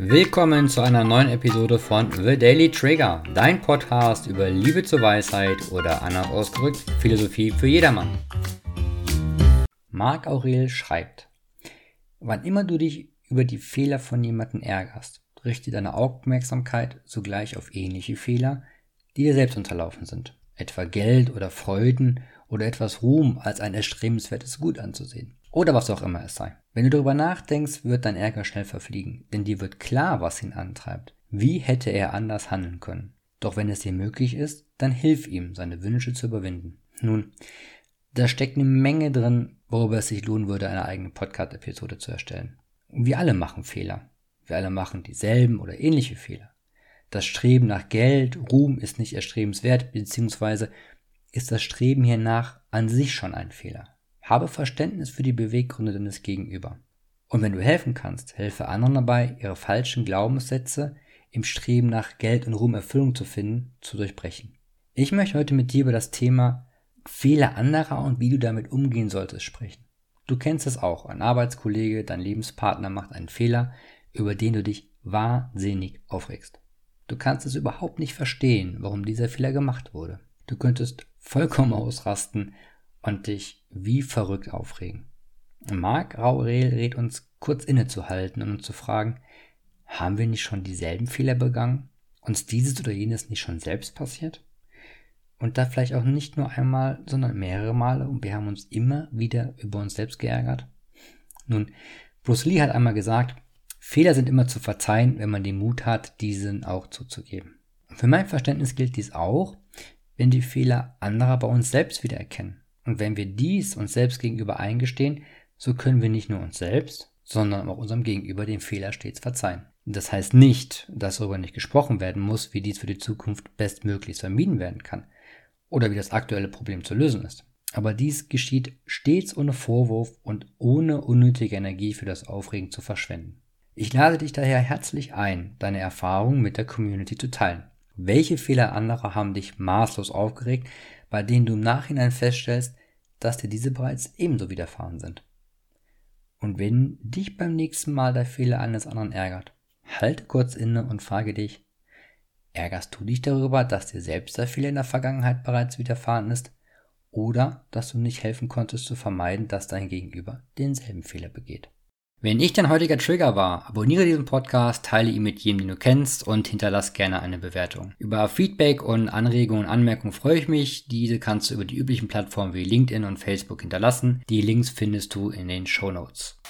Willkommen zu einer neuen Episode von The Daily Trigger, dein Podcast über Liebe zur Weisheit oder anders ausgedrückt Philosophie für jedermann. Marc Aurel schreibt, wann immer du dich über die Fehler von jemandem ärgerst, richte deine Aufmerksamkeit sogleich auf ähnliche Fehler, die dir selbst unterlaufen sind, etwa Geld oder Freuden oder etwas Ruhm als ein erstrebenswertes Gut anzusehen. Oder was auch immer es sei. Wenn du darüber nachdenkst, wird dein Ärger schnell verfliegen, denn dir wird klar, was ihn antreibt. Wie hätte er anders handeln können? Doch wenn es dir möglich ist, dann hilf ihm, seine Wünsche zu überwinden. Nun, da steckt eine Menge drin, worüber es sich lohnen würde, eine eigene Podcast-Episode zu erstellen. Wir alle machen Fehler. Wir alle machen dieselben oder ähnliche Fehler. Das Streben nach Geld, Ruhm ist nicht erstrebenswert, beziehungsweise ist das Streben hiernach an sich schon ein Fehler. Habe Verständnis für die Beweggründe deines Gegenüber. Und wenn du helfen kannst, helfe anderen dabei, ihre falschen Glaubenssätze im Streben nach Geld und Ruhm Erfüllung zu finden, zu durchbrechen. Ich möchte heute mit dir über das Thema Fehler anderer und wie du damit umgehen solltest sprechen. Du kennst es auch, ein Arbeitskollege, dein Lebenspartner macht einen Fehler, über den du dich wahnsinnig aufregst. Du kannst es überhaupt nicht verstehen, warum dieser Fehler gemacht wurde. Du könntest vollkommen ausrasten und dich wie verrückt aufregen. Marc Aurel rät uns kurz innezuhalten und uns zu fragen, haben wir nicht schon dieselben Fehler begangen? Uns dieses oder jenes nicht schon selbst passiert? Und da vielleicht auch nicht nur einmal, sondern mehrere Male und wir haben uns immer wieder über uns selbst geärgert? Nun, Bruce Lee hat einmal gesagt, Fehler sind immer zu verzeihen, wenn man den Mut hat, diesen auch zuzugeben. Für mein Verständnis gilt dies auch, wenn die Fehler anderer bei uns selbst wieder erkennen. Und wenn wir dies uns selbst gegenüber eingestehen, so können wir nicht nur uns selbst, sondern auch unserem Gegenüber den Fehler stets verzeihen. Das heißt nicht, dass darüber nicht gesprochen werden muss, wie dies für die Zukunft bestmöglichst vermieden werden kann oder wie das aktuelle Problem zu lösen ist. Aber dies geschieht stets ohne Vorwurf und ohne unnötige Energie für das Aufregen zu verschwenden. Ich lade dich daher herzlich ein, deine Erfahrungen mit der Community zu teilen. Welche Fehler anderer haben dich maßlos aufgeregt, bei denen du im Nachhinein feststellst, dass dir diese bereits ebenso widerfahren sind. Und wenn dich beim nächsten Mal der Fehler eines anderen ärgert, halte kurz inne und frage dich, ärgerst du dich darüber, dass dir selbst der Fehler in der Vergangenheit bereits widerfahren ist oder dass du nicht helfen konntest zu vermeiden, dass dein Gegenüber denselben Fehler begeht? Wenn ich dein heutiger Trigger war, abonniere diesen Podcast, teile ihn mit jedem, den du kennst und hinterlass gerne eine Bewertung. Über Feedback und Anregungen und Anmerkungen freue ich mich. Diese kannst du über die üblichen Plattformen wie LinkedIn und Facebook hinterlassen. Die Links findest du in den Show Notes.